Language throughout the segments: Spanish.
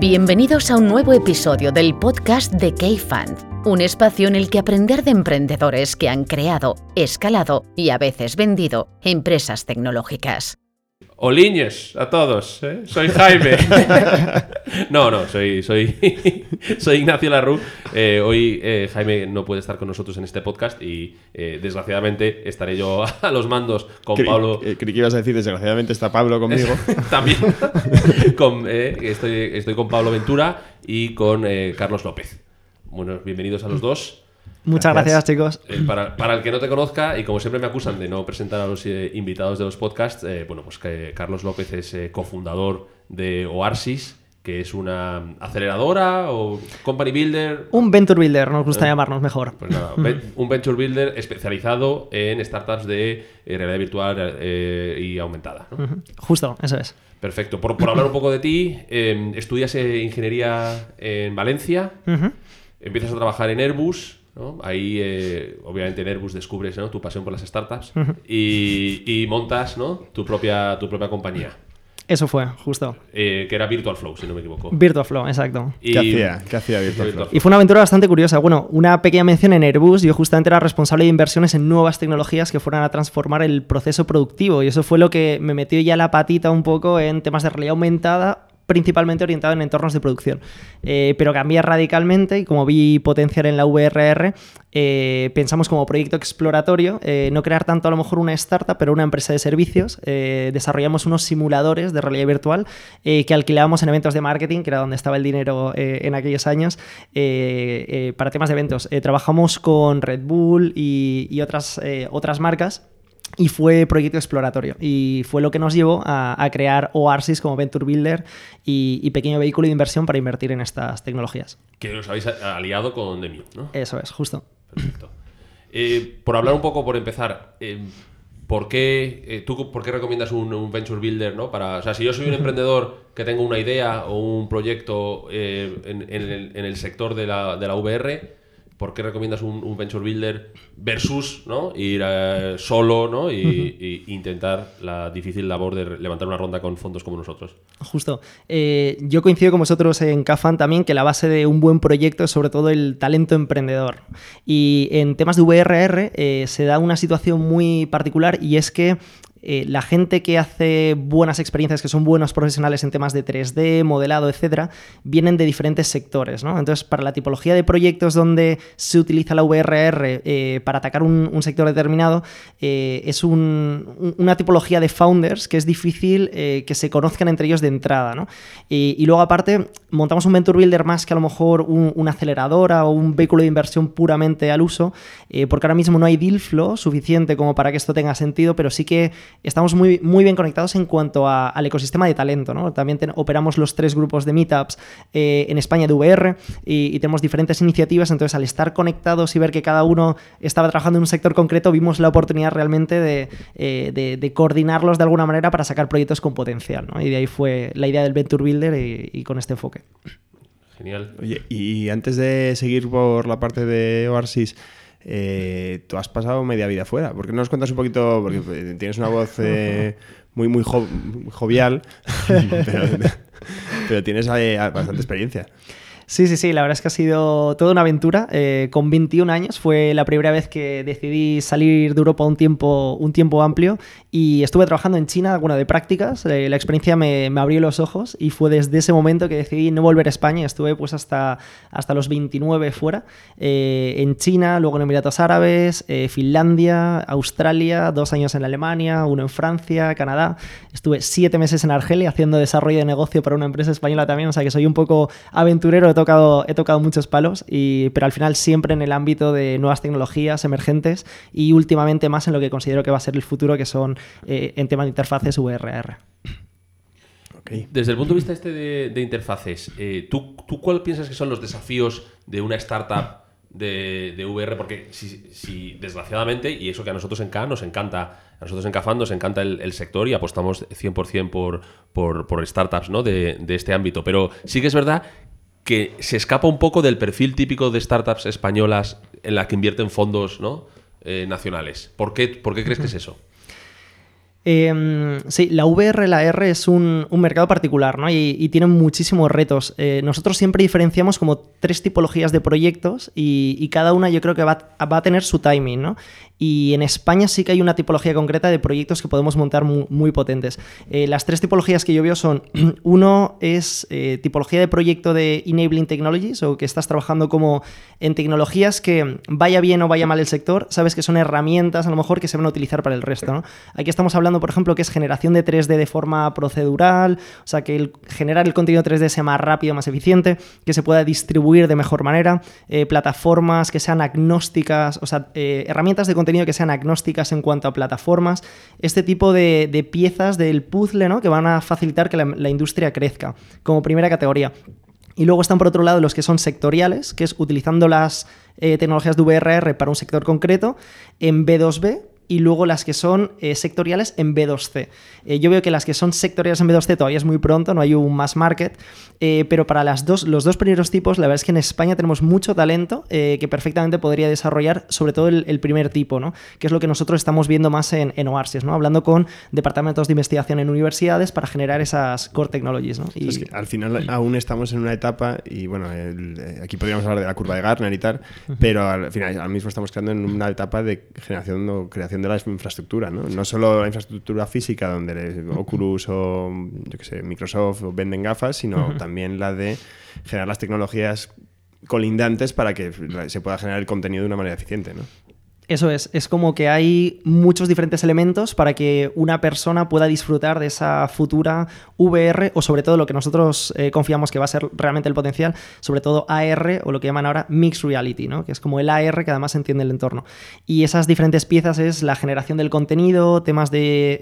Bienvenidos a un nuevo episodio del podcast de K-Fund, un espacio en el que aprender de emprendedores que han creado, escalado y a veces vendido empresas tecnológicas. Oliñes a todos, ¿eh? soy Jaime. no, no, soy, soy, soy Ignacio Larru. Eh, hoy eh, Jaime no puede estar con nosotros en este podcast y desgraciadamente estaré yo a los mandos con Pablo. Creí que ibas a decir desgraciadamente está Pablo conmigo. También. estoy, estoy con Pablo Ventura y con Carlos López. Bueno, bienvenidos a los dos. Muchas gracias, chicos. Eh, para, el que no te conozca, y como siempre me acusan de no presentar a los eh, invitados de los podcasts, eh, bueno, pues que Carlos López es cofundador de Oasis, que es una aceleradora o company builder. Un venture builder, nos gusta llamarnos mejor. Pues nada, un venture builder especializado en startups de realidad virtual y aumentada. Justo, eso es. Perfecto. Por, hablar un poco de ti, estudias ingeniería en Valencia, empiezas a trabajar en Airbus. Ahí, eh, obviamente, en Airbus descubres tu pasión por las startups y, montas tu, propia, tu propia compañía. Eso fue, justo. Eh, que era Virtual Flow, si no me equivoco. Virtual Flow, exacto. ¿Qué hacía? ¿Qué hacía Virtual, Flow? Y fue una aventura bastante curiosa. Bueno, una pequeña mención en Airbus. Yo justamente era responsable de inversiones en nuevas tecnologías que fueran a transformar el proceso productivo. Y eso fue lo que me metió ya la patita un poco en temas de realidad aumentada principalmente orientado en entornos de producción. Eh, pero cambia radicalmente y como vi potenciar en la VRR, eh, pensamos como proyecto exploratorio eh, no crear tanto a lo mejor una startup, pero una empresa de servicios. desarrollamos unos simuladores de realidad virtual que alquilábamos en eventos de marketing, que era donde estaba el dinero en aquellos años, para temas de eventos. trabajamos con Red Bull y, otras, otras marcas y fue proyecto exploratorio y fue lo que nos llevó a, crear Oasis como Venture Builder y, pequeño vehículo de inversión para invertir en estas tecnologías. Que os habéis aliado con Demio, ¿no? Eso es, justo. Perfecto. Eh, por hablar un poco, por empezar, eh, ¿por, qué, eh, ¿tú por qué recomiendas un, Venture Builder? ¿no? Para, o sea, si yo soy un emprendedor que tengo una idea o un proyecto en, el, sector de la, de la VR, ¿por qué recomiendas un, venture builder versus ¿no? ir eh, solo ¿no? y, intentar la difícil labor de levantar una ronda con fondos como nosotros? Justo. Eh, yo coincido con vosotros en Cafan también que la base de un buen proyecto es sobre todo el talento emprendedor. Y en temas de VRR eh, se da una situación muy particular y es que eh, la gente que hace buenas experiencias, que son buenos profesionales en temas de 3D, modelado, etcétera, vienen de diferentes sectores. ¿no? Entonces, para la tipología de proyectos donde se utiliza la VRR eh, para atacar un, sector determinado, eh, es una tipología de founders que es difícil que se conozcan entre ellos de entrada. Y, luego, aparte, montamos un Venture Builder más que a lo mejor una aceleradora o un vehículo de inversión puramente al uso, porque ahora mismo no hay deal flow suficiente como para que esto tenga sentido, pero sí que estamos muy, muy bien conectados en cuanto al ecosistema de talento. ¿no? También operamos los tres grupos de meetups eh, en España de VR y, tenemos diferentes iniciativas. Entonces, al estar conectados y ver que cada uno estaba trabajando en un sector concreto, vimos la oportunidad realmente de, eh, coordinarlos de alguna manera para sacar proyectos con potencial. ¿no? Y de ahí fue la idea del Venture Builder y, con este enfoque. Genial. Oye, y antes de seguir por la parte de Oasis, eh, tú has pasado media vida fuera. ¿Por qué no nos cuentas un poquito? Porque eh, tienes una voz eh, muy, muy, jovial, pero, tienes bastante experiencia. Sí, sí, sí, la verdad es que ha sido toda una aventura. Eh, con 21 años fue la primera vez que decidí salir de Europa un tiempo, un tiempo amplio y estuve trabajando en China, bueno, de prácticas. Eh, la experiencia me, me, abrió los ojos y fue desde ese momento que decidí no volver a España. Estuve pues hasta, hasta los 29 fuera, eh, en China, luego en Emiratos Árabes, Finlandia, Australia, dos años en Alemania, uno en Francia, Canadá. Estuve siete meses en Argelia haciendo desarrollo de negocio para una empresa española también, o sea que soy un poco aventurero tocado, he tocado muchos palos, y, pero al final siempre en el ámbito de nuevas tecnologías emergentes y últimamente más en lo que considero que va a ser el futuro, que son eh, en temas de interfaces VRR. Desde el punto de vista este de, interfaces, eh, ¿tú, ¿tú cuál piensas que son los desafíos de una startup de, VR, porque si, desgraciadamente, y eso que a nosotros en K nos encanta, a nosotros en Cafán nos encanta el, sector y apostamos 100% por, por, por startups ¿no? de, de, este ámbito, pero sí que es verdad que se escapa un poco del perfil típico de startups españolas en la que invierten fondos ¿no? Eh, nacionales. ¿Por qué, ¿Por qué crees que es eso? Eh, sí, la VR, la R es un, un mercado particular ¿no? y, y tiene muchísimos retos. Eh, nosotros siempre diferenciamos como tres tipologías de proyectos y, y cada una yo creo que va, va, a tener su timing. ¿no? Y en España sí que hay una tipología concreta de proyectos que podemos montar muy, potentes. Eh, las tres tipologías que yo veo son, uno es eh, tipología de proyecto de Enabling Technologies o que estás trabajando como en tecnologías que vaya bien o vaya mal el sector, sabes que son herramientas a lo mejor que se van a utilizar para el resto. Aquí estamos hablando, por ejemplo, que es generación de 3D de forma procedural, o sea, que el, generar el contenido 3D sea más rápido, más eficiente, que se pueda distribuir de mejor manera, eh, plataformas que sean agnósticas, o sea, herramientas de contenido que sean agnósticas en cuanto a plataformas, este tipo de, piezas del puzzle ¿no? que van a facilitar que la, la industria crezca, como primera categoría. Y luego están por otro lado los que son sectoriales, que es utilizando las eh, tecnologías de VRR para un sector concreto, en B2B, y luego las que son eh, sectoriales en B2C. Eh, yo veo que las que son sectoriales en B2C todavía es muy pronto, no hay un mass market, eh, pero para las dos, los dos primeros tipos, la verdad es que en España tenemos mucho talento que perfectamente podría desarrollar, sobre todo el, el, primer tipo, ¿no? que es lo que nosotros estamos viendo más en, en Oasis, ¿no? hablando con departamentos de investigación en universidades para generar esas core technologies. ¿no? Y... Es que al final aún estamos en una etapa, y bueno, el, aquí podríamos hablar de la curva de Gartner y tal, pero al final ahora mismo estamos creando en una etapa de generación o creación de la infraestructura, ¿no? No solo la infraestructura física donde Oculus o yo que sé, Microsoft venden gafas, sino uh -huh. también la de generar las tecnologías colindantes para que se pueda generar el contenido de una manera eficiente, ¿no? Eso es, es como que hay muchos diferentes elementos para que una persona pueda disfrutar de esa futura VR o sobre todo lo que nosotros eh, confiamos que va a ser realmente el potencial, sobre todo AR o lo que llaman ahora Mixed Reality, ¿no? que es como el AR que además entiende el entorno. Y esas diferentes piezas es la generación del contenido, temas de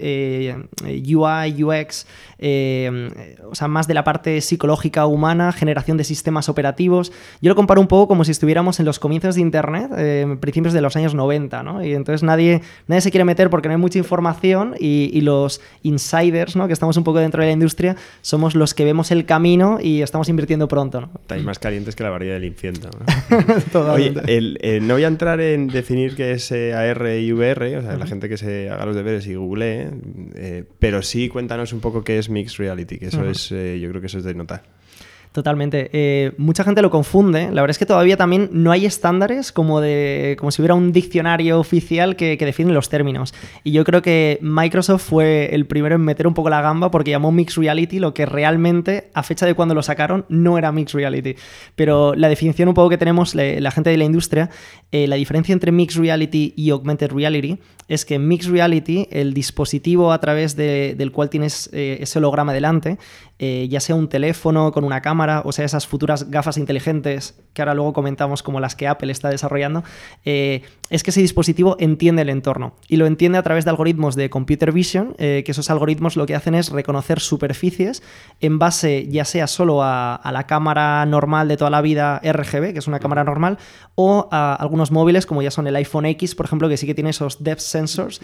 eh, UI, UX, eh, o sea, más de la parte psicológica humana, generación de sistemas operativos. Yo lo comparo un poco como si estuviéramos en los comienzos de Internet, principios de los años 90 ¿no? Y entonces nadie, nadie se quiere meter porque no hay mucha información y, y, los insiders, ¿no? Que estamos un poco dentro de la industria, somos los que vemos el camino y estamos invirtiendo pronto, ¿no? Estáis más calientes que la varilla del infierno, ¿no? Oye, el, el, no voy a entrar en definir qué es eh, AR y VR, o sea, uh -huh. la gente que se haga los deberes y googlee, eh, pero sí cuéntanos un poco qué es Mixed Reality, que eso uh -huh. es, eh, yo creo que eso es de notar. Totalmente. Eh, mucha gente lo confunde. La verdad es que todavía también no hay estándares como, de, como si hubiera un diccionario oficial que, define los términos. Y yo creo que Microsoft fue el primero en meter un poco la gamba porque llamó Mixed Reality lo que realmente, a fecha de cuando lo sacaron, no era Mixed Reality. Pero la definición un poco que tenemos la, gente de la industria, eh, la diferencia entre Mixed Reality y Augmented Reality es que Mixed Reality el dispositivo a través de, del cual tienes eh, ese holograma delante, eh, ya sea un teléfono con una cámara, o sea, esas futuras gafas inteligentes que ahora luego comentamos como las que Apple está desarrollando, eh, es que ese dispositivo entiende el entorno y lo entiende a través de algoritmos de computer vision, eh, que esos algoritmos lo que hacen es reconocer superficies en base ya sea solo a, a, la cámara normal de toda la vida RGB, que es una cámara normal, o a algunos móviles como ya son el iPhone X, por ejemplo, que sí que tiene esos depth sensors,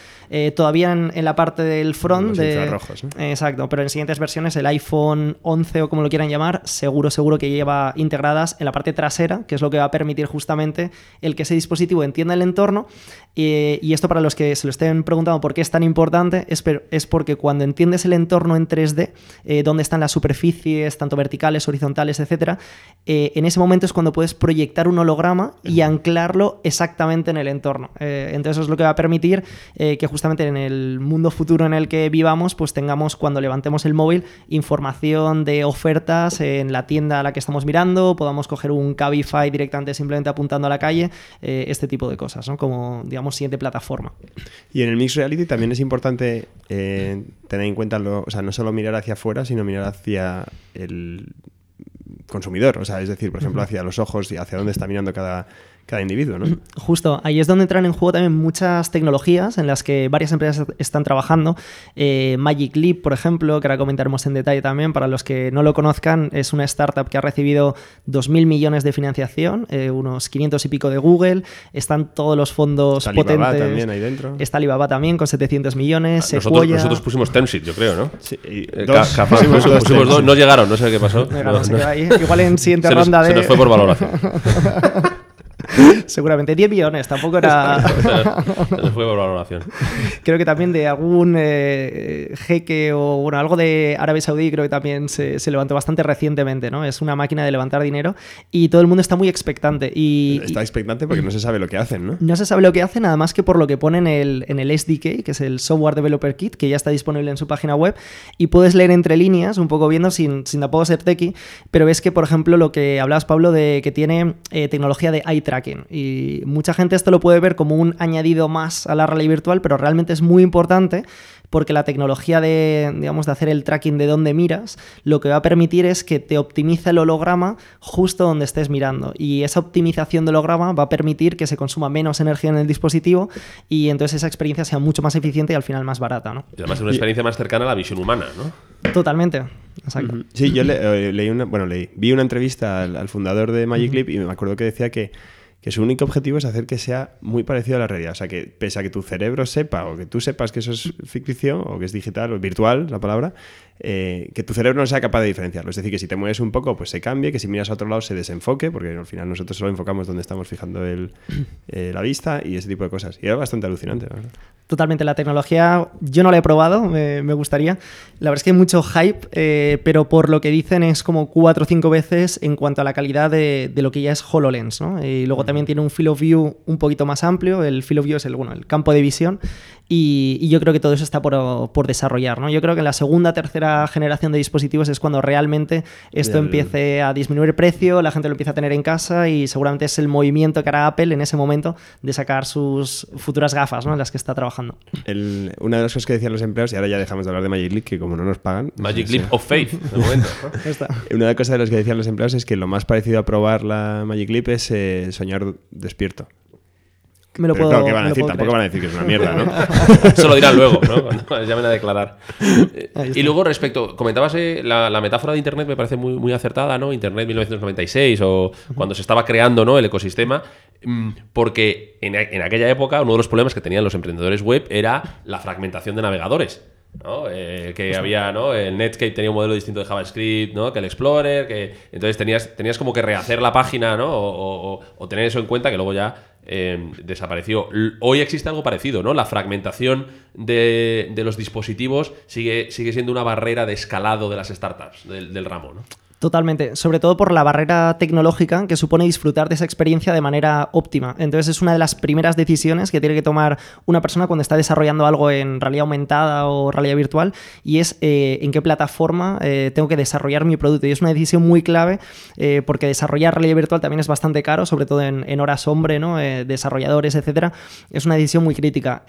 todavía en, en, la parte del front Los de... infrarrojos, ¿no? Exacto, pero en siguientes versiones el iPhone 11 o como lo quieran llamar, seguro, seguro que lleva integradas en la parte trasera, que es lo que va a permitir justamente el que ese dispositivo entienda el entorno. Y, y esto para los que se lo estén preguntando por qué es tan importante, es, es porque cuando entiendes el entorno en 3D, eh, dónde están las superficies, tanto verticales, horizontales, etc., eh, en ese momento es cuando puedes proyectar un holograma y anclarlo exactamente en el entorno. Eh, entonces eso es lo que va a permitir eh, que justamente en el mundo futuro en el que vivamos, pues tengamos cuando levantemos el móvil información de ofertas en la tienda a la que estamos mirando, podamos coger un Cabify directamente simplemente apuntando a la calle, este tipo de cosas, ¿no? Como, digamos, siguiente plataforma. Y en el Mixed Reality también es importante eh, tener en cuenta, lo, o sea, no solo mirar hacia afuera, sino mirar hacia el consumidor, o sea, es decir, por ejemplo, hacia los ojos y hacia dónde está mirando cada, cada individuo, ¿no? Justo, ahí es donde entran en juego también muchas tecnologías en las que varias empresas están trabajando. Eh, Magic Leap, por ejemplo, que ahora comentaremos en detalle también, para los que no lo conozcan, es una startup que ha recibido 2.000 millones de financiación, eh, unos 500 y pico de Google, están todos los fondos Está potentes. Alibaba también ahí dentro. Está Alibaba también con 700 millones, ah, nosotros, nosotros, pusimos Tencent, yo creo, ¿no? Sí, y, eh, dos, pusimos, pusimos dos, no llegaron, no sé qué pasó. No, no, no, igual en siguiente Se nos, ronda se de... nos fue por valoración. Seguramente 10 millones, tampoco era... se, fue por valoración. creo que también de algún eh, jeque o bueno, algo de Arabia Saudí creo que también se, se levantó bastante recientemente, ¿no? Es una máquina de levantar dinero y todo el mundo está muy expectante y... Está expectante porque no se sabe lo que hacen, ¿no? No se sabe lo que hacen, nada más que por lo que ponen en el, en el SDK, que es el Software Developer Kit, que ya está disponible en su página web, y puedes leer entre líneas, un poco viendo sin, sin tampoco ser techie, pero ves que, por ejemplo, lo que hablabas, Pablo, de que tiene eh, tecnología de eye tracking. Y mucha gente esto lo puede ver como un añadido más a la realidad virtual, pero realmente es muy importante porque la tecnología de, digamos, de hacer el tracking de dónde miras, lo que va a permitir es que te optimice el holograma justo donde estés mirando. Y esa optimización del holograma va a permitir que se consuma menos energía en el dispositivo y entonces esa experiencia sea mucho más eficiente y al final más barata, ¿no? Y además es una experiencia más cercana a la visión humana, ¿no? Totalmente. Exacto. Sí, yo le- eh, leí una, bueno, leí, vi una entrevista al, al fundador de Magic Leap y me acuerdo que decía que, que su único objetivo es hacer que sea muy parecido a la realidad. O sea, que pese a que tu cerebro sepa o que tú sepas que eso es ficción o que es digital o virtual, la palabra, eh, que tu cerebro no sea capaz de diferenciarlo. Es decir, que si te mueves un poco, pues se cambie, que si miras a otro lado se desenfoque, porque al final nosotros solo enfocamos donde estamos fijando el, eh, la vista y ese tipo de cosas. Y era bastante alucinante, verdad. Totalmente, la tecnología yo no la he probado, me, me gustaría. La verdad es que hay mucho hype, eh, pero por lo que dicen es como cuatro o cinco veces en cuanto a la calidad de, de lo que ya es HoloLens. ¿no? Y luego también tiene un field of view un poquito más amplio, el field of view es el, bueno, el campo de visión, y, y yo creo que todo eso está por, por desarrollar. ¿no? Yo creo que en la segunda, tercera generación de dispositivos es cuando realmente esto empiece a disminuir el precio, la gente lo empieza a tener en casa y seguramente es el movimiento que hará Apple en ese momento de sacar sus futuras gafas ¿no? en las que está trabajando. El- una de las cosas que decían los empleados, y ahora ya dejamos de hablar de Magic Leap, que como no nos pagan. Magic sí, Leap of Faith, de momento. ¿no? Ya está. Una de las cosas de las que decían los empleados es que lo más parecido a probar la Magic Leap es eh, soñar despierto. Me lo Pero puedo, claro, ¿qué van a me lo decir? puedo Tampoco creer. van a decir que es una mierda, ¿no? Eso lo dirán luego, ¿no? Cuando llamen a declarar. Eh. Y luego, respecto, comentabas eh, la, la metáfora de Internet, me parece muy, muy acertada, ¿no? Internet 1996 o cuando se estaba creando ¿no? el ecosistema, mm, porque en, en aquella época uno de los problemas que tenían los emprendedores web era la fragmentación de navegadores. ¿no? Eh, que había, ¿no? El Netscape tenía un modelo distinto de JavaScript, ¿no? Que el Explorer, que entonces tenías, tenías como que rehacer la página, ¿no? O, o- o- o tener eso en cuenta que luego ya eh, desapareció. Hoy existe algo parecido, ¿no? La fragmentación de, de los dispositivos sigue, sigue siendo una barrera de escalado de las startups del, del ramo, ¿no? Totalmente, sobre todo por la barrera tecnológica que supone disfrutar de esa experiencia de manera óptima. Entonces es una de las primeras decisiones que tiene que tomar una persona cuando está desarrollando algo en realidad aumentada o realidad virtual y es eh, en qué plataforma eh, tengo que desarrollar mi producto. Y es una decisión muy clave eh, porque desarrollar realidad virtual también es bastante caro, sobre todo en, en horas hombre, ¿no? Eh, desarrolladores, etcétera. Es una decisión muy crítica.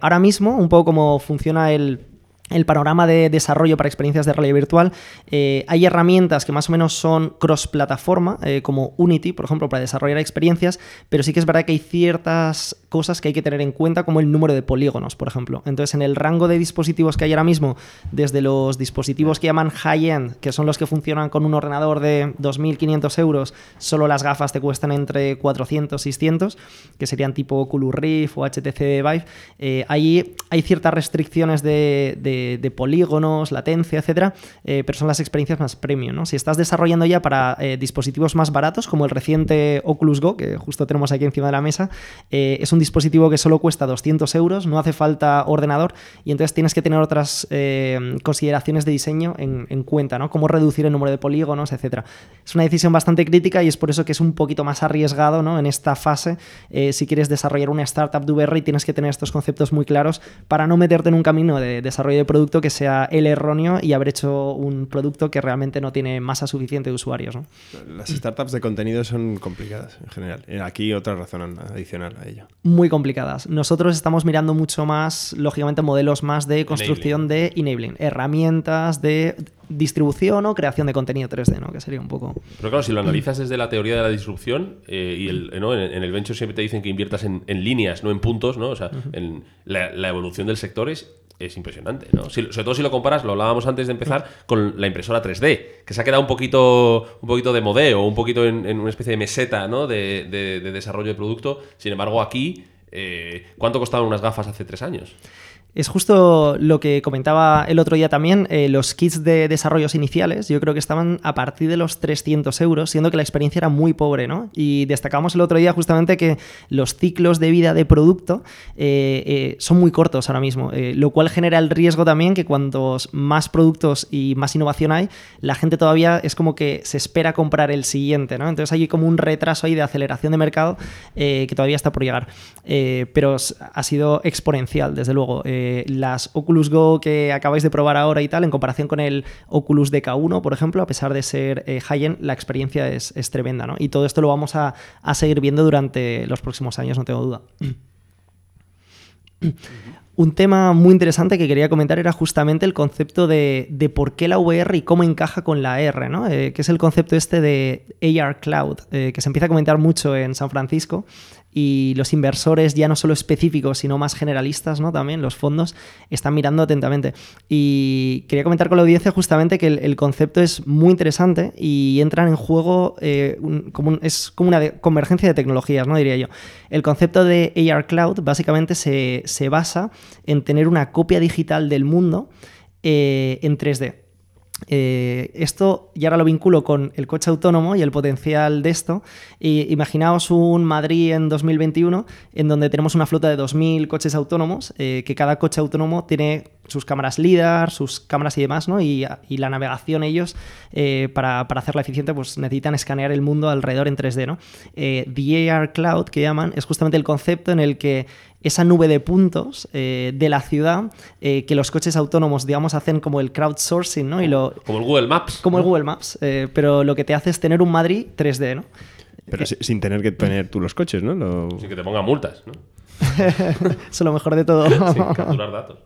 Ahora mismo, un poco como funciona el el panorama de desarrollo para experiencias de realidad virtual, eh, hay herramientas que más o menos son cross-plataforma, eh, como Unity, por ejemplo, para desarrollar experiencias, pero sí que es verdad que hay ciertas cosas que hay que tener en cuenta, como el número de polígonos, por ejemplo. Entonces, en el rango de dispositivos que hay ahora mismo, desde los dispositivos que llaman high-end, que son los que funcionan con un ordenador de 2.500 euros, solo las gafas te cuestan entre 400 600, que serían tipo Oculus Rift o HTC Vive, eh, ahí hay ciertas restricciones de, polígonos, latencia, etcétera, eh, pero son las experiencias más premium. Si estás desarrollando ya para eh, dispositivos más baratos, como el reciente Oculus Go, que justo tenemos aquí encima de la mesa, es un dispositivo que solo cuesta 200 euros, no hace falta ordenador y entonces tienes que tener otras eh, consideraciones de diseño en, en cuenta, ¿no? Cómo reducir el número de polígonos, etcétera. Es una decisión bastante crítica y es por eso que es un poquito más arriesgado ¿no? en esta fase eh, si quieres desarrollar una startup de VR y tienes que tener estos conceptos muy claros para no meterte en un camino de desarrollo de producto que sea el erróneo y haber hecho un producto que realmente no tiene masa suficiente de usuarios. ¿no? Las startups de contenido son complicadas en general. Eh, Aquí otra razón adicional a ello. Complicadas. Nosotros estamos mirando mucho más, lógicamente, modelos más de construcción de enabling, herramientas de distribución o creación de contenido 3D, ¿no? Que sería un poco... Pero claro, si lo analizas desde la teoría de la disrupción, eh, y el, ¿no? en, en el venture siempre te dicen que inviertas en, en líneas, no en puntos, ¿no? O sea, en la, la evolución del sector es, es impresionante, ¿no? Si- sobre todo si lo comparas, lo hablábamos antes de empezar, con la impresora 3D, que se ha quedado un poquito, un poquito de modeo, un poquito en, en una especie de meseta, ¿no? De, de- de desarrollo de producto. Sin embargo, aquí, eh, ¿cuánto costaban unas gafas hace tres años? Es justo lo que comentaba el otro día también, eh, los kits de desarrollos iniciales, yo creo que estaban a partir de los 300 euros, siendo que la experiencia era muy pobre, ¿no? Y destacamos el otro día justamente que los ciclos de vida de producto eh, eh, son muy cortos ahora mismo, lo cual genera el riesgo también que cuantos más productos y más innovación hay, la gente todavía es como que se espera comprar el siguiente, ¿no? Entonces hay como un retraso ahí de aceleración de mercado que todavía está por llegar, pero ha sido exponencial, desde luego. Eh, las Oculus Go que acabáis de probar ahora y tal, en comparación con el Oculus DK1, por ejemplo, a pesar de ser eh, high-end, la experiencia es, tremenda, ¿no? Y todo esto lo vamos a, seguir viendo durante los próximos años, no tengo duda. Un tema muy interesante que quería comentar era justamente el concepto de, por qué la VR y cómo encaja con la AR, ¿no? Eh, que es el concepto este de AR Cloud, que se empieza a comentar mucho en San Francisco y los inversores ya no solo específicos, sino más generalistas, ¿no? También los fondos están mirando atentamente. Y quería comentar con la audiencia justamente que el, concepto es muy interesante y entran en juego, eh, es como una convergencia de tecnologías, ¿no? Diría yo. El concepto de AR Cloud básicamente se, basa en tener una copia digital del mundo eh, en 3D. Eh, esto, y ahora lo vinculo con el coche autónomo y el potencial de esto. imaginaos un Madrid en 2021 en donde tenemos una flota de 2.000 coches autónomos, eh, que cada coche autónomo tiene sus cámaras LIDAR, sus cámaras y demás, ¿no? Y, la navegación ellos, eh, para, para, hacerla eficiente, pues necesitan escanear el mundo alrededor en 3D, ¿no? the AR Cloud, que llaman, es justamente el concepto en el que esa nube de puntos eh, de la ciudad eh, que los coches autónomos, digamos, hacen como el crowdsourcing, ¿no? Y lo, como el Google Maps. Como el Google Maps, eh, pero lo que te hace es tener un Madrid 3D, ¿no? Pero sin tener que tener tú los coches, ¿no? Sin que te pongan multas, ¿no? Eso es lo mejor de todo. Sin capturar datos.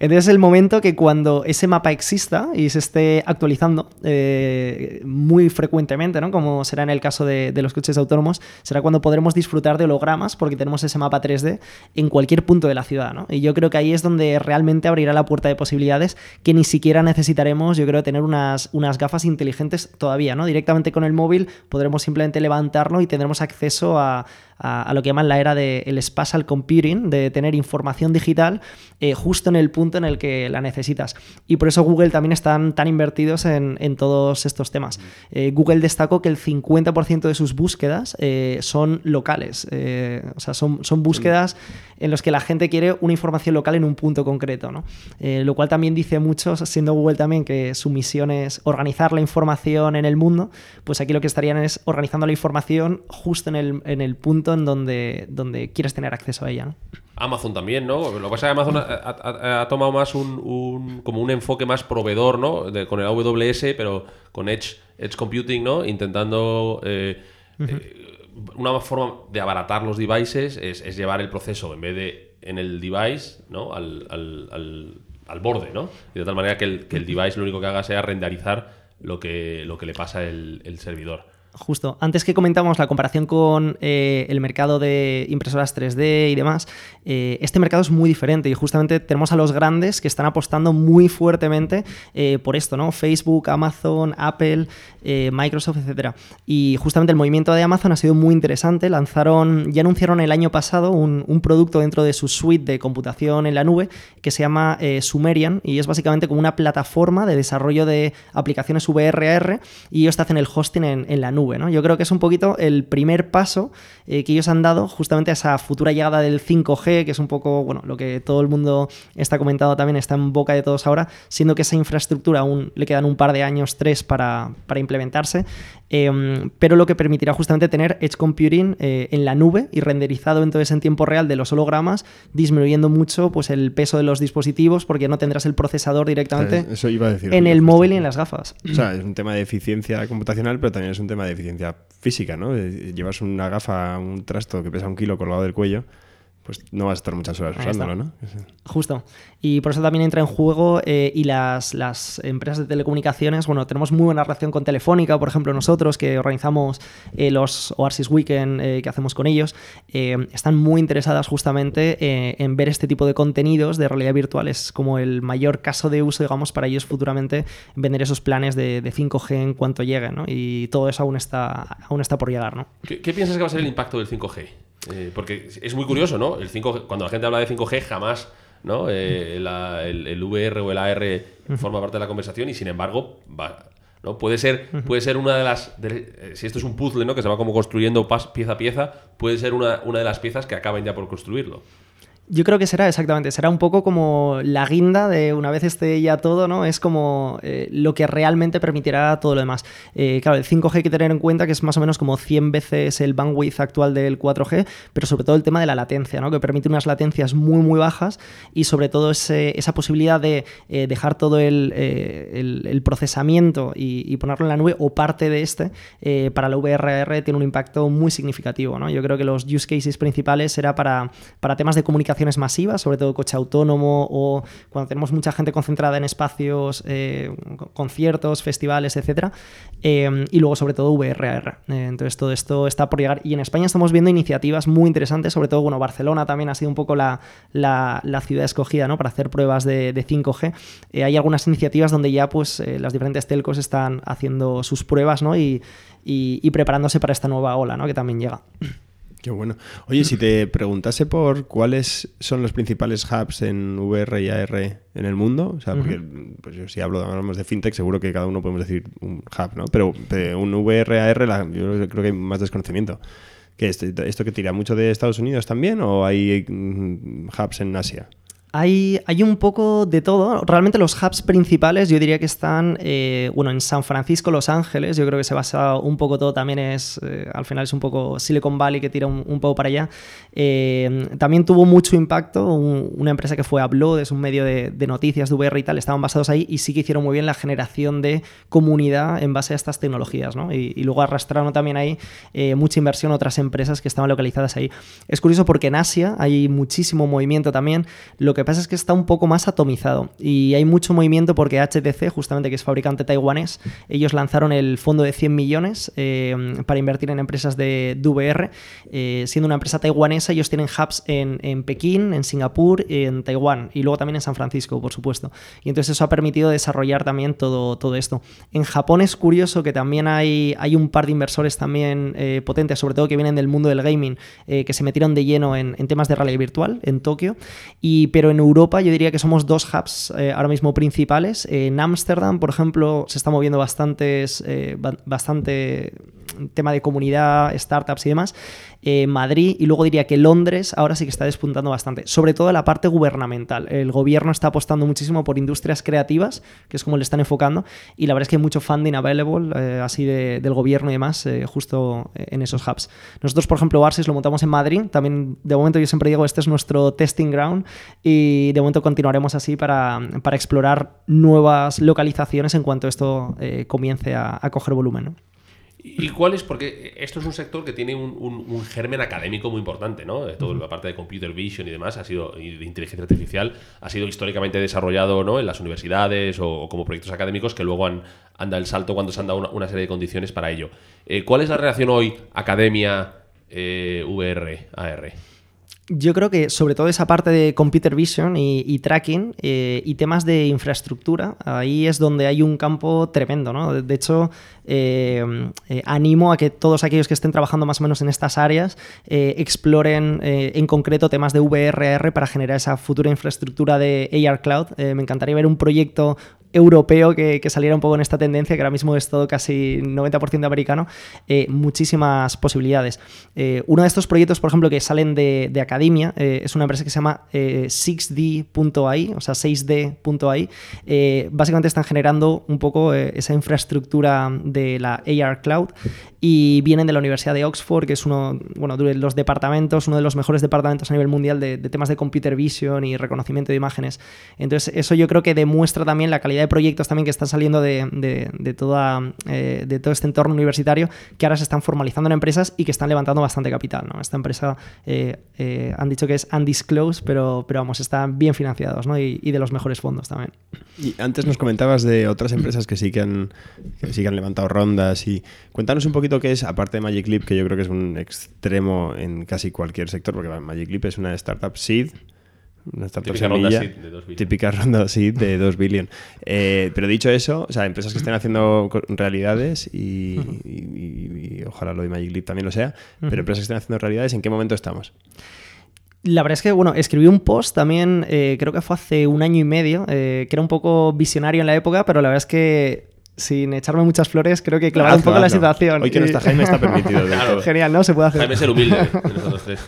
Entonces es el momento que cuando ese mapa exista y se esté actualizando eh, muy frecuentemente, ¿no? como será en el caso de, los coches autónomos, será cuando podremos disfrutar de hologramas porque tenemos ese mapa 3D en cualquier punto de la ciudad. ¿no? Y yo creo que ahí es donde realmente abrirá la puerta de posibilidades que ni siquiera necesitaremos, yo creo, tener unas, unas gafas inteligentes todavía. ¿no? Directamente con el móvil podremos simplemente levantarlo y tendremos acceso a, a, lo que llaman la era del spatial computing, de tener información digital eh, justo en el punto en el que la necesitas. Y por eso Google también están tan invertidos en, todos estos temas. Eh, Google destacó que el 50% de sus búsquedas eh, son locales, o sea, son, son búsquedas en las que la gente quiere una información local en un punto concreto, ¿no? lo cual también dice mucho, siendo Google también que su misión es organizar la información en el mundo, pues aquí lo que estarían es organizando la información justo en el, en el punto en donde, donde quieres tener acceso a ella. Amazon también, ¿no? Lo que pasa es que Amazon ha, tomado más un, como un enfoque más proveedor, ¿no? con el AWS, pero con Edge, Edge Computing, ¿no? Intentando... Eh, eh, una forma de abaratar los devices es, llevar el proceso en vez de en el device, ¿no? Al, al, borde, ¿no? Y de tal manera que el, que el, device lo único que haga sea renderizar lo que, lo que le pasa el, el servidor. Justo. Antes que comentamos la comparación con eh, el mercado de impresoras 3D y demás, eh, este mercado es muy diferente y justamente tenemos a los grandes que están apostando muy fuertemente eh, por esto, ¿no? Facebook, Amazon, Apple, Microsoft, etcétera. Y justamente el movimiento de Amazon ha sido muy interesante. Lanzaron, ya anunciaron el año pasado un, producto dentro de su suite de computación en la nube que se llama Sumerian y es básicamente como una plataforma de desarrollo de aplicaciones VRR y ellos te hacen el hosting en la nube. Yo creo que es un poquito el primer paso eh, que ellos han dado justamente a esa futura llegada del 5G, que es un poco, bueno, lo que todo el mundo está comentado también, está en boca de todos ahora, siendo que esa infraestructura aún le quedan un par de años, tres, para, implementarse, em, pero lo que permitirá justamente tener Edge Computing eh, en la nube y renderizado entonces en tiempo real de los hologramas, disminuyendo mucho pues, el peso de los dispositivos porque no tendrás el procesador directamente en el móvil y en las gafas. O sea, es un tema de eficiencia computacional, pero también es un tema de eficiencia física, ¿no? Llevas una gafa, un trasto que pesa un kilo colgado del cuello pues no vas a estar muchas horas usándolo, ¿no? Justo. Y por eso también entra en juego eh, y las, las, empresas de telecomunicaciones, bueno, tenemos muy buena relación con Telefónica, por ejemplo, nosotros que organizamos eh, los Oasis Weekend eh, que hacemos con ellos, están muy interesadas justamente en ver este tipo de contenidos de realidad virtual. Es como el mayor caso de uso, digamos, para ellos futuramente vender esos planes de, 5G en cuanto lleguen, ¿no? Y todo eso aún está, aún está por llegar, ¿no? ¿Qué, ¿Qué piensas que va a ser el impacto del 5G? Eh, porque es muy curioso, ¿no? El 5 cuando la gente habla de 5G jamás ¿no? Eh, la- el, el VR o el AR forma parte de la conversación y sin embargo va- ¿no? Puede ser, puede ser una de las. de- eh, si esto es un puzzle, ¿no? Que se va como construyendo pas- pieza a pieza, puede ser una, una de las piezas que acaben ya por construirlo. Yo creo que será exactamente, será un poco como la guinda de una vez esté ya todo, ¿no? Es como eh, lo que realmente permitirá todo lo demás. Eh, claro, el 5G hay que tener en cuenta que es más o menos como 100 veces el bandwidth actual del 4G, pero sobre todo el tema de la latencia, ¿no? Que permite unas latencias muy, muy bajas y sobre todo ese- esa posibilidad de eh, dejar todo el, procesamiento y, ponerlo en la nube o parte de este para la VRR tiene un impacto muy significativo, ¿no? Yo creo que los use cases principales será para, para temas de masivas, sobre todo coche autónomo o cuando tenemos mucha gente concentrada en espacios, eh, co- conciertos, festivales, etcétera, eh, y luego sobre todo VRR. Eh, entonces todo esto está por llegar y en España estamos viendo iniciativas muy interesantes, sobre todo, bueno, Barcelona también ha sido un poco la, la- la ciudad escogida, ¿no? Para hacer pruebas de, de 5G. Eh, hay algunas iniciativas donde ya pues las diferentes telcos están haciendo sus pruebas, ¿no? Y, y- y preparándose para esta nueva ola, ¿no? Que también llega. Qué bueno. Oye, si te preguntase por cuáles son los principales hubs en VR y AR en el mundo, o sea, porque pues yo si hablo, hablamos de fintech, seguro que cada uno podemos decir un hub, ¿no? Pero eh, un VR, AR, la- yo creo que hay más desconocimiento. ¿Qué es? ¿Esto que tira mucho de Estados Unidos también o hay mm, hubs en Asia? Hay, hay un poco de todo. Realmente los hubs principales yo diría que están, eh, bueno, en San Francisco, Los Ángeles. Yo creo que se basa un poco todo también es, eh, al final es un poco Silicon Valley que tira un, poco para allá. Eh, también tuvo mucho impacto un- una empresa que fue Upload, es un medio de, noticias de VR y tal, estaban basados ahí y sí que hicieron muy bien la generación de comunidad en base a estas tecnologías, ¿no? Y, luego arrastraron también ahí mucha inversión otras empresas que estaban localizadas ahí. Es curioso porque en Asia hay muchísimo movimiento también. Que pasa es que está un poco más atomizado y hay mucho movimiento porque HTC, justamente que es fabricante taiwanés, ellos lanzaron el fondo de 100 millones eh, para invertir en empresas de, de VR. Eh, siendo una empresa taiwanesa, ellos tienen hubs en, en Pekín, en Singapur, en Taiwán y luego también en San Francisco, por supuesto. Y entonces eso ha permitido desarrollar también todo, todo esto. En Japón es curioso que también hay, hay un par de inversores también eh, potentes, sobre todo que vienen del mundo del gaming, que se metieron de lleno en, en temas de realidad virtual en Tokio. Y, pero en Europa yo diría que somos dos hubs eh, ahora mismo principales. en Ámsterdam, por ejemplo, se está moviendo bastantes, eh, ba- bastante tema de comunidad, startups y demás. Eh, Madrid y luego diría que Londres ahora sí que está despuntando bastante, sobre todo la parte gubernamental. El gobierno está apostando muchísimo por industrias creativas, que es como le están enfocando, y la verdad es que hay mucho funding available, eh, así de- del gobierno y demás, eh, justo en esos hubs. Nosotros, por ejemplo, Arsis lo montamos en Madrid, también de momento yo siempre digo, este es nuestro testing ground, y de momento continuaremos así para, para explorar nuevas localizaciones en cuanto esto comience a, a coger volumen. ¿no? ¿Y cuál es? Porque esto es un sector que tiene un, un- un germen académico muy importante, ¿no? De Toda la parte de computer vision y demás ha sido, y de inteligencia artificial ha sido históricamente desarrollado ¿no? en las universidades o, o como proyectos académicos que luego han, han dado el salto cuando se han dado una, una serie de condiciones para ello. Eh, ¿Cuál es la relación hoy academia, eh, VR, AR? Yo creo que sobre todo esa parte de computer vision y, tracking eh, y temas de infraestructura, ahí es donde hay un campo tremendo, ¿no? De, hecho, eh, eh, animo a que todos aquellos que estén trabajando más o menos en estas áreas exploren en concreto temas de VRR para generar esa futura infraestructura de AR Cloud. Me encantaría ver un proyecto europeo que, saliera un poco en esta tendencia, que ahora mismo es todo casi 90% americano, eh, muchísimas posibilidades. Eh, uno de estos proyectos, por ejemplo, que salen de, de academia, eh, es una empresa que se llama eh, 6D.ai, o sea, 6D.ai. Eh, básicamente están generando un poco esa infraestructura de la AR Cloud y vienen de la Universidad de Oxford, que es uno bueno, de los departamentos, uno de los mejores departamentos a nivel mundial de temas de computer vision y reconocimiento de imágenes. Entonces, eso yo creo que demuestra también la calidad de proyectos también que están saliendo de, de- toda, eh, de todo este entorno universitario, que ahora se están formalizando en empresas y que están levantando bastante capital. ¿no? Esta empresa eh, eh, han dicho que es undisclosed, pero, pero vamos, están bien financiados ¿no? y, de los mejores fondos también. Y antes nos comentabas de otras empresas que sí que han, que sí han levantado rondas y cuéntanos un poquito qué es, aparte de Magic Leap, que yo creo que es un extremo en casi cualquier sector, porque Magic Leap es una startup seed, una startup Típica ronda seed de 2 billion. típica ronda seed de 2 billion. Eh, pero dicho eso, o sea, empresas que estén haciendo realidades y, y- y- y ojalá lo de Magic Leap también lo sea, pero empresas que estén haciendo realidades, ¿en qué momento estamos? La verdad es que, bueno, escribí un post también, eh, creo que fue hace un año y medio, eh, que era un poco visionario en la época, pero la verdad es que sin echarme muchas flores, creo que clavar un poco la situación. Hoy que no está Jaime está permitido. Genial, ¿no? Se puede hacer. Jaime es el humilde de nosotros tres.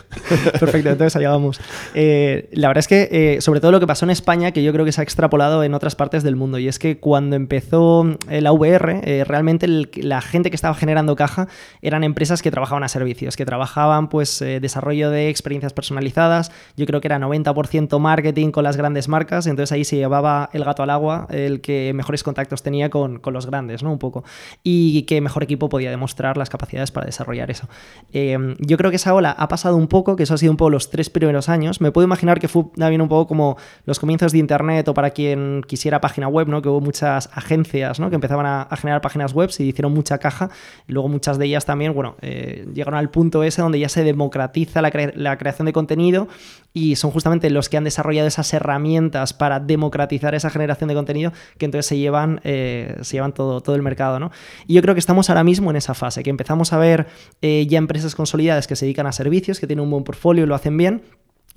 Perfecto, entonces allá vamos. Eh, la verdad es que, eh, sobre todo lo que pasó en España, que yo creo que se ha extrapolado en otras partes del mundo, y es que cuando empezó eh, la VR, realmente la gente que estaba generando caja eran empresas que trabajaban a servicios, que trabajaban pues desarrollo de experiencias personalizadas, yo creo que era 90% marketing con las grandes marcas, entonces ahí se llevaba el gato al agua, el que mejores contactos tenía con, con los grandes, ¿no? Un poco. Y qué mejor equipo podía demostrar las capacidades para desarrollar eso. Eh, yo creo que esa ola ha pasado un poco, que eso ha sido un poco los tres primeros años. Me puedo imaginar que fue también un poco como los comienzos de Internet o para quien quisiera página web, ¿no? Que hubo muchas agencias, ¿no? Que empezaban a, generar páginas web y hicieron mucha caja. Luego muchas de ellas también, bueno, eh, llegaron al punto ese donde ya se democratiza la, la creación de contenido y son justamente los que han desarrollado esas herramientas para democratizar esa generación de contenido que entonces se llevan, eh, se llevan todo, todo el mercado. ¿no? Y yo creo que estamos ahora mismo en esa fase, que empezamos a ver eh, ya empresas consolidadas que se dedican a servicios, que tienen un buen portfolio y lo hacen bien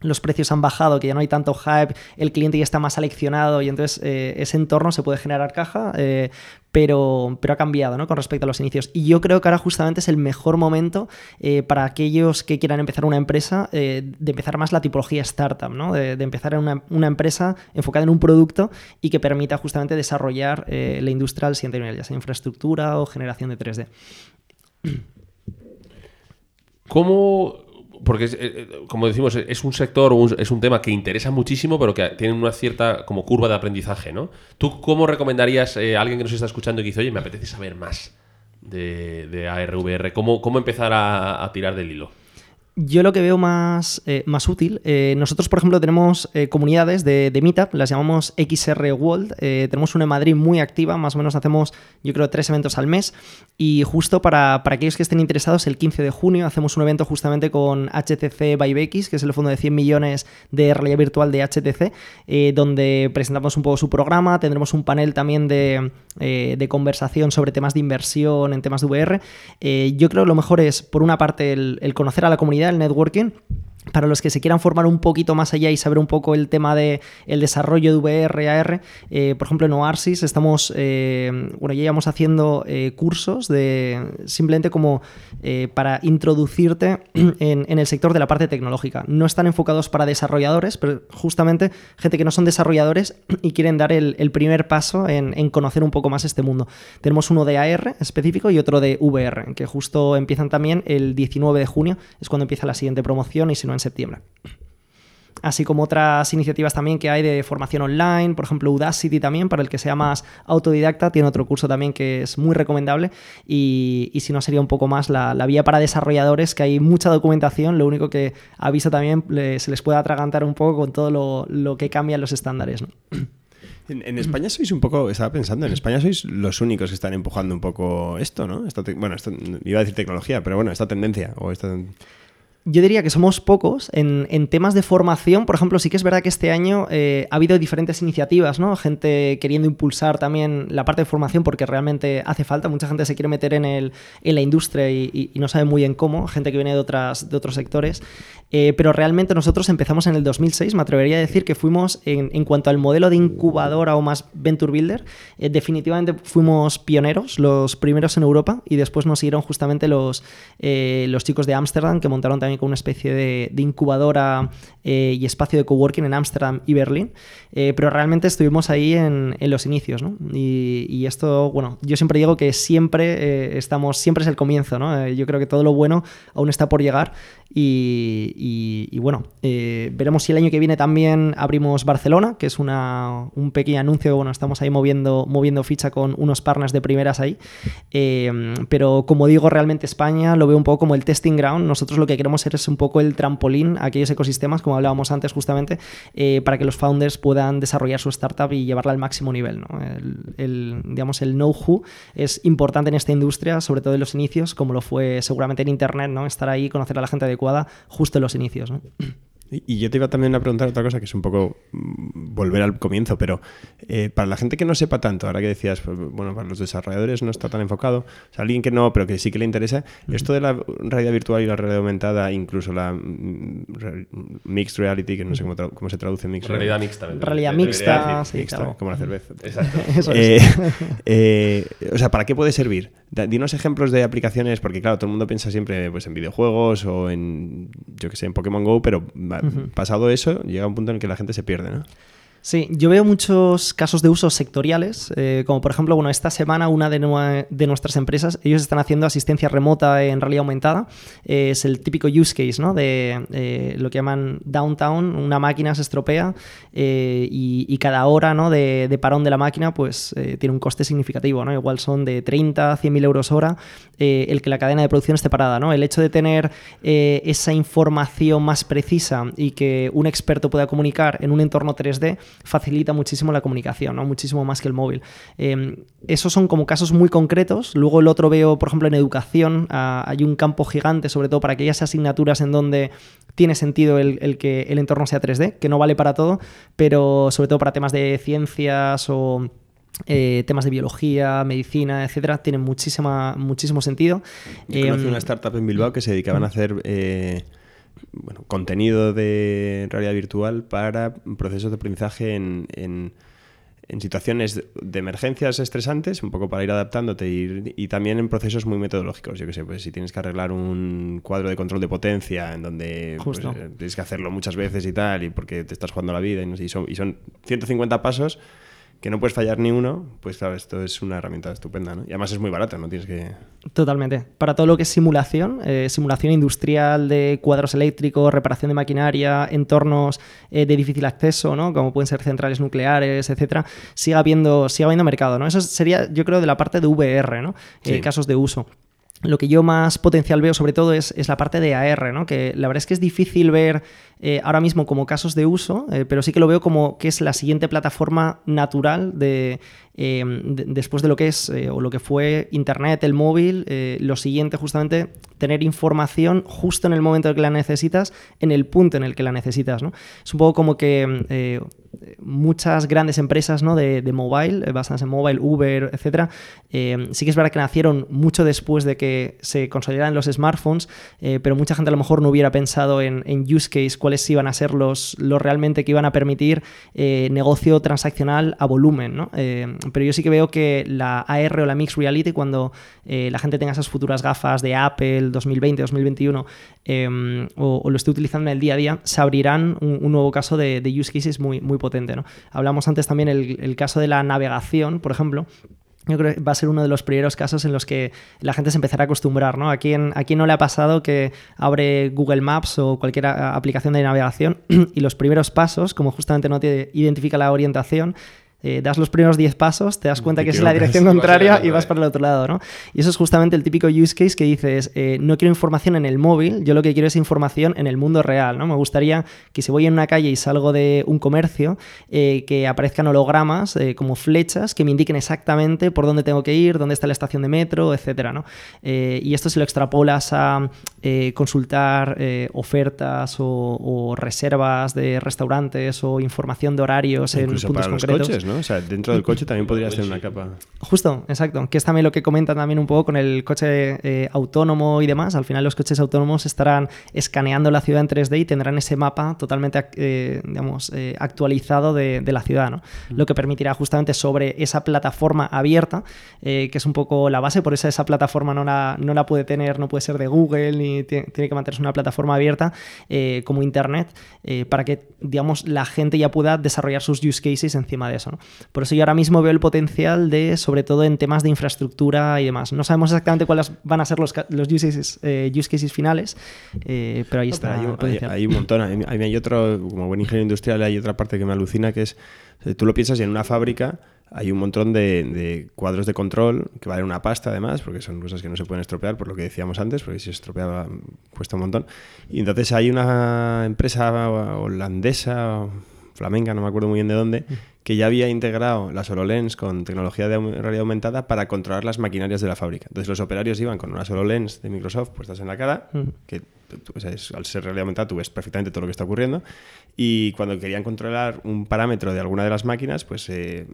los precios han bajado, que ya no hay tanto hype, el cliente ya está más seleccionado y entonces eh, ese entorno se puede generar caja, eh, pero, pero ha cambiado ¿no? con respecto a los inicios. Y yo creo que ahora justamente es el mejor momento eh, para aquellos que quieran empezar una empresa, de empezar más la tipología startup, ¿no? de, empezar una, una, empresa enfocada en un producto y que permita justamente desarrollar la industria al siguiente nivel, ya sea infraestructura o generación de 3D. ¿Cómo porque, eh, eh, como decimos, es un sector, es un tema que interesa muchísimo, pero que tiene una cierta como curva de aprendizaje, ¿no? ¿Tú cómo recomendarías eh, a alguien que nos está escuchando y que dice, oye, me apetece saber más de, de ARVR? ¿Cómo, cómo empezar a tirar del hilo? Yo lo que veo más, eh, más útil, eh, nosotros por ejemplo tenemos eh, comunidades de, de, Meetup, las llamamos XR World, tenemos una en Madrid muy activa, más o menos hacemos yo creo tres eventos al mes y justo para, aquellos que estén interesados el 15 de junio hacemos un evento justamente con HTC Vive que es el fondo de 100 millones de realidad virtual de HTC, donde presentamos un poco su programa, tendremos un panel también de, de conversación sobre temas de inversión en temas de VR. yo creo que lo mejor es por una parte el conocer a la comunidad, el networking para los que se quieran formar un poquito más allá y saber un poco el tema del el desarrollo de VR, AR, eh, por ejemplo en Oasis estamos, eh, bueno, ya íbamos haciendo eh, cursos de simplemente como para introducirte en, el sector de la parte tecnológica. No están enfocados para desarrolladores, pero justamente gente que no son desarrolladores y quieren dar el, primer paso en, en, conocer un poco más este mundo. Tenemos uno de AR específico y otro de VR, que justo empiezan también el 19 de junio, es cuando empieza la siguiente promoción y si no en septiembre así como otras iniciativas también que hay de formación online, por ejemplo Udacity también, para el que sea más autodidacta, tiene otro curso también que es muy recomendable y, si no sería un poco más la, vía para desarrolladores, que hay mucha documentación, lo único que aviso también se les puede atragantar un poco con todo lo, que cambian los estándares. En, España sois un poco, estaba pensando, en España sois los únicos que están empujando un poco esto, ¿no? bueno, iba a decir tecnología, pero bueno, esta tendencia o esta... Yo diría que somos pocos en, temas de formación. Por ejemplo, sí que es verdad que este año eh, ha habido diferentes iniciativas, ¿no? Gente queriendo impulsar también la parte de formación porque realmente hace falta. Mucha gente se quiere meter en, el, en la industria y, no sabe muy bien cómo. Gente que viene de, otras, de otros sectores. Eh, pero realmente nosotros empezamos en el 2006. Me atrevería a decir que fuimos, en, cuanto al modelo de incubadora o más Venture Builder, eh, definitivamente fuimos pioneros, los primeros en Europa. Y después nos siguieron justamente los, los chicos de Ámsterdam que montaron también con una especie de, incubadora eh, y espacio de coworking en Ámsterdam y Berlín, eh, pero realmente estuvimos ahí en, los inicios, ¿no? Y, esto, bueno, yo siempre digo que siempre eh, estamos, siempre es el comienzo, ¿no? yo creo que todo lo bueno aún está por llegar y, bueno, veremos si el año que viene también abrimos Barcelona, que es una, un pequeño anuncio, bueno, estamos ahí moviendo, moviendo ficha con unos partners de primeras ahí, pero como digo, realmente España lo veo un poco como el testing ground, nosotros lo que queremos es un poco el trampolín a aquellos ecosistemas, como hablábamos antes justamente, eh, para que los founders puedan desarrollar su startup y llevarla al máximo nivel. ¿no? El, digamos, el know-how es importante en esta industria, sobre todo en los inicios, como lo fue seguramente en Internet, ¿no? estar ahí, conocer a la gente adecuada justo en los inicios. Y yo te iba también a preguntar otra cosa que es un poco mm, volver al comienzo, pero eh, para la gente que no sepa tanto, ahora que decías, pues, bueno, para los desarrolladores no está tan enfocado, o sea, alguien que no, pero que sí que le interesa, esto de la realidad virtual y la realidad aumentada, incluso la mm, re- mixed reality, que no sé cómo, tra- cómo se traduce mixed Realidad mixta. me Realidad mixta, Realidad sí, mixta, claro. como la cerveza. Exacto. Eso es. Eh, eh, o sea, ¿para qué puede servir? Dinos ejemplos de aplicaciones, porque claro, todo el mundo piensa siempre pues, en videojuegos o en, yo que sé, en Pokémon Go, pero pasado eso, llega un punto en el que la gente se pierde, ¿no? Sí, yo veo muchos casos de uso sectoriales, eh, como por ejemplo, bueno, esta semana una de, de nuestras empresas, ellos están haciendo asistencia remota en realidad aumentada, Eh, es el típico use case, ¿no? De eh, lo que llaman downtown, una máquina se estropea eh, y, y cada hora, ¿no? De, de parón de la máquina, pues eh, tiene un coste significativo, ¿no? Igual son de 30, 100 mil euros hora eh, el que la cadena de producción esté parada, ¿no? El hecho de tener esa información más precisa y que un experto pueda comunicar en un entorno 3D facilita muchísimo la comunicación, ¿no? muchísimo más que el móvil. Eh, esos son como casos muy concretos. Luego el otro veo, por ejemplo, en educación, ah, hay un campo gigante, sobre todo para aquellas asignaturas en donde tiene sentido el, el que el entorno sea 3D, que no vale para todo, pero sobre todo para temas de ciencias o... eh, temas de biología, medicina, etcétera, tienen muchísima, muchísimo sentido. Yo conocí Em, una startup en Bilbao que se dedicaban a hacer eh, bueno, contenido de realidad virtual para procesos de aprendizaje en, en- en situaciones de emergencias estresantes, un poco para ir adaptándote y, y también en procesos muy metodológicos. Yo que sé, pues si tienes que arreglar un cuadro de control de potencia en donde pues, eh, tienes que hacerlo muchas veces y tal, y porque te estás jugando la vida y, no sé, y son, y son 150 pasos que no puedes fallar ni uno, pues claro, esto es una herramienta estupenda, ¿no? Y además es muy barata, no tienes que... Totalmente. Para todo lo que es simulación, eh, simulación industrial de cuadros eléctricos, reparación de maquinaria, entornos eh, de difícil acceso, ¿no? Como pueden ser centrales nucleares, etcétera, sigue habiendo, sigue habiendo mercado, ¿no? Eso sería, yo creo, de la parte de VR, ¿no? Eh, casos de uso. Lo que yo más potencial veo, sobre todo, es, es la parte de AR, ¿no? Que la verdad es que es difícil ver eh, ahora mismo como casos de uso, eh, pero sí que lo veo como que es la siguiente plataforma natural de, eh, de- después de lo que es o lo que fue Internet, el móvil, lo siguiente justamente tener información justo en el momento en que la necesitas, en el punto en el que la necesitas. Es un poco como que muchas grandes empresas ¿no? de, mobile, basadas en mobile, Uber, eh, sí que es verdad que nacieron mucho después de que se consolidaran los smartphones, pero mucha gente a lo mejor no hubiera pensado en, en use case, cuáles iban a ser los, los realmente que iban a permitir eh, negocio transaccional a volumen, ¿no? Eh, pero yo sí que veo que la AR o la Mixed Reality, cuando eh, la gente tenga esas futuras gafas de Apple 2020, 2021, eh, o, o lo esté utilizando en el día a día, se abrirán un, nuevo caso de, de use cases muy, muy potente, ¿no? Hablamos antes también el, el caso de la navegación, por ejemplo, yo creo que va a ser uno de los primeros casos en los que la gente se empezará a acostumbrar, ¿no? ¿A quién, no le ha pasado que abre Google Maps o cualquier aplicación de navegación y los primeros pasos, como justamente no te identifica la orientación, eh, das los primeros 10 pasos, te das cuenta que es la dirección contraria y vas para el otro lado, ¿no? Y eso es justamente el típico use case que dices, eh, no quiero información en el móvil, yo lo que quiero es información en el mundo real, ¿no? Me gustaría que si voy en una calle y salgo de un comercio, eh, que aparezcan hologramas como flechas que me indiquen exactamente por dónde tengo que ir, dónde está la estación de metro, etcétera, ¿no? Y esto si lo extrapolas a consultar ofertas o, o reservas de restaurantes o información de horarios en puntos para los concretos. coches, ¿no? O sea, dentro del coche también podría ser una capa. Justo, exacto. Que es también lo que comentan también un poco con el coche eh, autónomo y demás. Al final los coches autónomos estarán escaneando la ciudad en 3D y tendrán ese mapa totalmente eh, digamos, eh, actualizado de, de la ciudad, ¿no? Lo que permitirá justamente sobre esa plataforma abierta, que es un poco la base, por eso esa plataforma no la, no la puede tener, no puede ser de Google, ni tiene, que mantenerse una plataforma abierta como Internet, para que, digamos, la gente ya pueda desarrollar sus use cases encima de eso, ¿no? Por eso yo ahora mismo veo el potencial de, sobre todo en temas de infraestructura y demás. No sabemos exactamente cuáles van a ser los, los use, cases, eh, use cases finales, eh, pero ahí No, está pero hay, el hay- hay un montón. Mí hay otro, como buen ingeniero industrial, hay otra parte que me alucina que es, eh, tú lo piensas y en una fábrica hay un montón de, de cuadros de control que valen una pasta además, porque son cosas que no se pueden estropear, por lo que decíamos antes, porque si se estropeaba mm, cuesta un montón. Y entonces hay una empresa holandesa, flamenca, no me acuerdo muy bien de dónde, que ya había integrado las HoloLens con tecnología de realidad aumentada para controlar las maquinarias de la fábrica. Entonces los operarios iban con una HoloLens de Microsoft puestas en la cara, Mm. que o sea, es- al ser realidad aumentada tú ves perfectamente todo lo que está ocurriendo, y cuando querían controlar un parámetro de alguna de las máquinas, pues eh,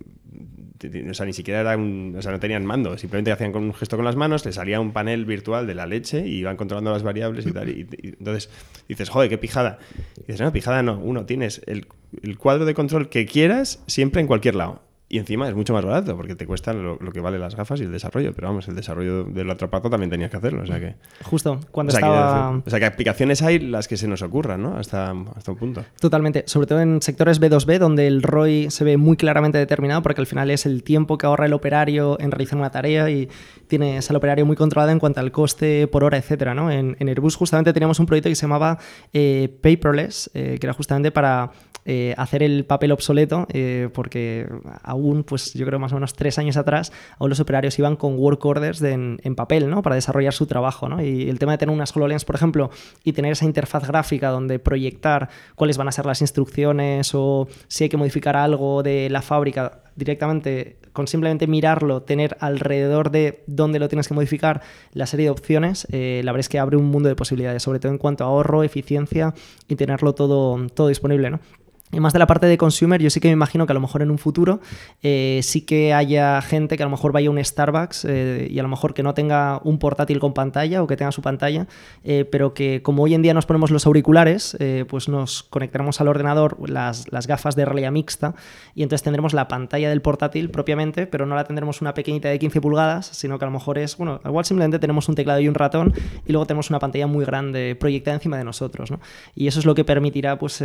o sea, ni siquiera era un, o sea, no tenían mando, simplemente hacían con un gesto con las manos, le salía un panel virtual de la leche y iban controlando las variables y tal. Y, entonces dices, joder, qué pijada. Y dices, no, pijada no. Uno, tienes el, el cuadro de control que quieras siempre en cualquier lado. Y encima es mucho más barato porque te cuestan lo, lo que vale las gafas y el desarrollo. Pero vamos, el desarrollo del otro aparato también tenías que hacerlo. O sea que, Justo, cuando o sea, que, estaba... o sea que aplicaciones hay las que se nos ocurran, ¿no? Hasta, hasta un punto. Totalmente, sobre todo en sectores B2B, donde el ROI se ve muy claramente determinado, porque al final es el tiempo que ahorra el operario en realizar una tarea y tienes al operario muy controlado en cuanto al coste por hora, etcétera. ¿no? En, en Airbus justamente teníamos un proyecto que se llamaba eh, Paperless, eh, que era justamente para eh, hacer el papel obsoleto, eh, porque aún, pues yo creo más o menos tres años atrás, aún los operarios iban con work orders de- en, en papel, ¿no? Para desarrollar su trabajo, ¿no? Y el tema de tener unas HoloLens, por ejemplo, y tener esa interfaz gráfica donde proyectar cuáles van a ser las instrucciones o si hay que modificar algo de la fábrica directamente, con simplemente mirarlo, tener alrededor de dónde lo tienes que modificar la serie de opciones, eh, la verdad es que abre un mundo de posibilidades, sobre todo en cuanto a ahorro, eficiencia y tenerlo todo, todo disponible, ¿no? Y más de la parte de consumer, yo sí que me imagino que a lo mejor en un futuro eh, sí que haya gente que a lo mejor vaya a un Starbucks eh, y a lo mejor que no tenga un portátil con pantalla o que tenga su pantalla, eh, pero que como hoy en día nos ponemos los auriculares, pues nos conectaremos al ordenador las, las gafas de realidad mixta y entonces tendremos la pantalla del portátil propiamente, pero no la tendremos una pequeñita de 15 pulgadas, sino que a lo mejor es, bueno, igual simplemente tenemos un teclado y un ratón y luego tenemos una pantalla muy grande proyectada encima de nosotros, ¿no? Y eso es lo que permitirá, pues,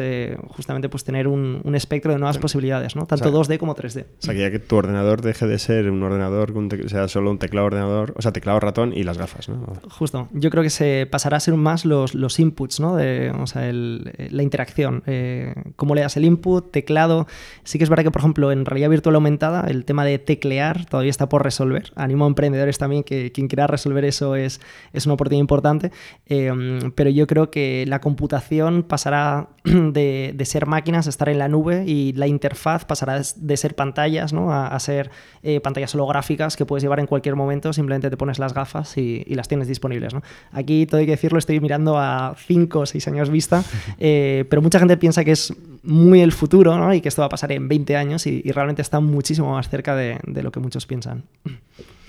justamente, pues tener un, un espectro de nuevas posibilidades, ¿no? Tanto O 2D como 3D. O sea, que ya que tu ordenador deje de ser un ordenador, un sea solo un teclado ordenador, o sea, teclado ratón y las gafas, ¿no? Justo. Yo creo que se pasará a ser más los, los inputs, ¿no? De, o sea, el- eh, la interacción. Eh, cómo le das el input, teclado. Sí que es verdad que, por ejemplo, en realidad virtual aumentada, el tema de teclear todavía está por resolver. Animo a emprendedores también que quien quiera resolver eso es, es una oportunidad importante. Eh, pero yo creo que la computación pasará de, de ser máquinas a estar en la nube y la interfaz pasará de ser pantallas ¿no? a, a ser eh, pantallas holográficas que puedes llevar en cualquier momento, simplemente te pones las gafas y, y las tienes disponibles. ¿no? Aquí, todo hay que decirlo, estoy mirando a 5 o 6 años vista, eh, pero mucha gente piensa que es muy el futuro ¿no? y que esto va a pasar en 20 años y, y realmente está muchísimo más cerca de, de lo que muchos piensan.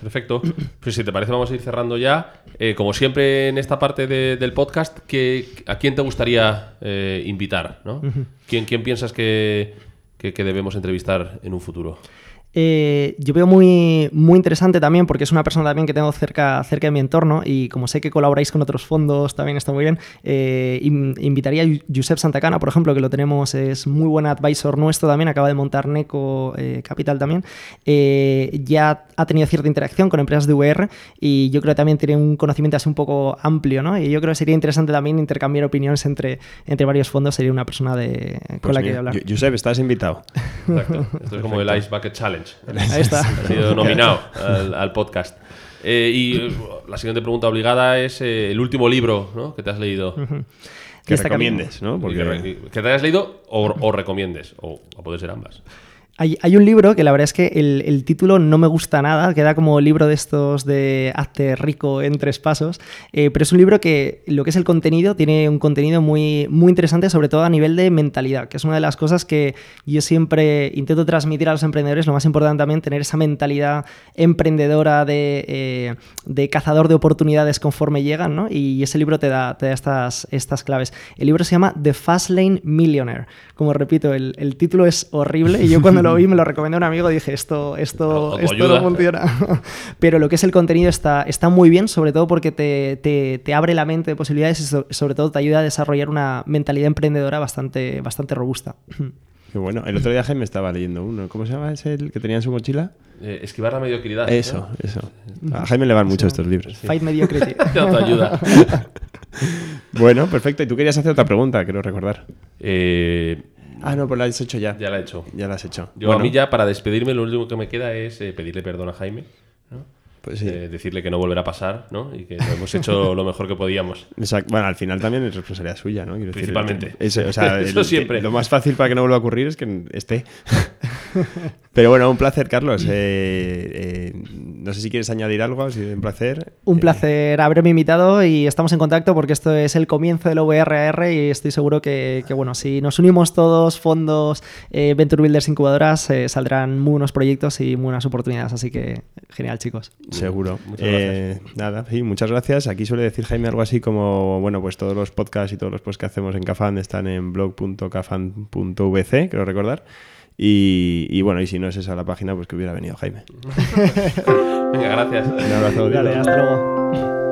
Perfecto. Pues si te parece, vamos a ir cerrando ya. Eh, como siempre en esta parte de- del podcast, ¿qué- ¿a quién te gustaría eh, invitar? ¿no? ¿Quién, quién piensas que, que- que debemos entrevistar en un futuro? Eh, yo veo muy, muy interesante también porque es una persona también que tengo cerca, cerca de mi entorno y como sé que colaboráis con otros fondos, también está muy bien, eh, in- invitaría a Josep Santacana, por ejemplo, que lo tenemos, es muy buen advisor nuestro también, acaba de montar Neco eh, Capital también, Eh, ya ha tenido cierta interacción con empresas de VR y yo creo que también tiene un conocimiento así un poco amplio, ¿no? Y yo creo que sería interesante también intercambiar opiniones entre, entre varios fondos, sería una persona de, con Pues la que hablar. Josep, estás invitado. Exacto. Esto es como el Ice Bucket Challenge. Ahí está. Ha sido nominado al, al podcast. Eh, y eh, la siguiente pregunta obligada es eh, el último libro ¿no? que te has leído. Que recomiendes, ¿no? Porque que te hayas leído o, o recomiendes. O, o puede ser ambas. Hay, hay un libro que la verdad es que el, el título no me gusta nada, queda como libro de estos de hazte rico en tres pasos, eh, pero es un libro que lo que es el contenido tiene un contenido muy, muy interesante, sobre todo a nivel de mentalidad, que es una de las cosas que yo siempre intento transmitir a los emprendedores, lo más importante también, tener esa mentalidad emprendedora de, eh, de cazador de oportunidades conforme llegan, ¿no? Y ese libro te da, te da estas, estas claves. El libro se llama The Fast Lane Millionaire. Como repito, el, el título es horrible y yo cuando lo vi me lo recomendé a un amigo dije esto, esto, esto no funciona. Pero lo que es el contenido está, está muy bien, sobre todo porque te, te- te abre la mente de posibilidades y so- sobre todo te ayuda a desarrollar una mentalidad emprendedora bastante, bastante robusta. Qué bueno. El otro día Jaime estaba leyendo uno. ¿Cómo se llama ese el que tenía en su mochila? Eh, esquivar la mediocridad. Eso, eso. A Jaime le van mucho estos libros. Fight Mediocrity. ¿no? Autoayuda. Bueno, perfecto. Y tú querías hacer otra pregunta, quiero recordar. Eh, Ah, no, pues la has hecho ya. ya la he hecho. Ya la has hecho. Yo Bueno, a mí ya, para despedirme, lo último que me queda es eh, pedirle perdón a Jaime. ¿no? Pues sí. Eh, decirle que no volverá a pasar, ¿no? Y que hemos hecho lo mejor que podíamos. Exacto. Bueno, al final también es responsabilidad suya, ¿no? Quiero decir, Principalmente. eso, o sea, Eso el- siempre. Lo más fácil para que no vuelva a ocurrir es que esté. Pero bueno, un placer, Carlos. Eh, eh, no sé si quieres añadir algo, ha sido un placer. Un Eh, placer haberme invitado y estamos en contacto porque esto es el comienzo del OVRR y estoy seguro que, que, bueno, si nos unimos todos, fondos, eh, Venture Builders, incubadoras, eh, saldrán muy buenos proyectos y muy buenas oportunidades. Así que genial, chicos. Seguro. Muchas Eh, nada, sí, muchas gracias. Aquí suele decir Jaime algo así como, bueno, pues todos los podcasts y todos los posts que hacemos en Cafan están en blog.cafan.vc, creo recordar. Y, y bueno, y si no es esa la página, pues que hubiera venido Jaime. Venga, gracias. Un abrazo. Dale, hasta luego.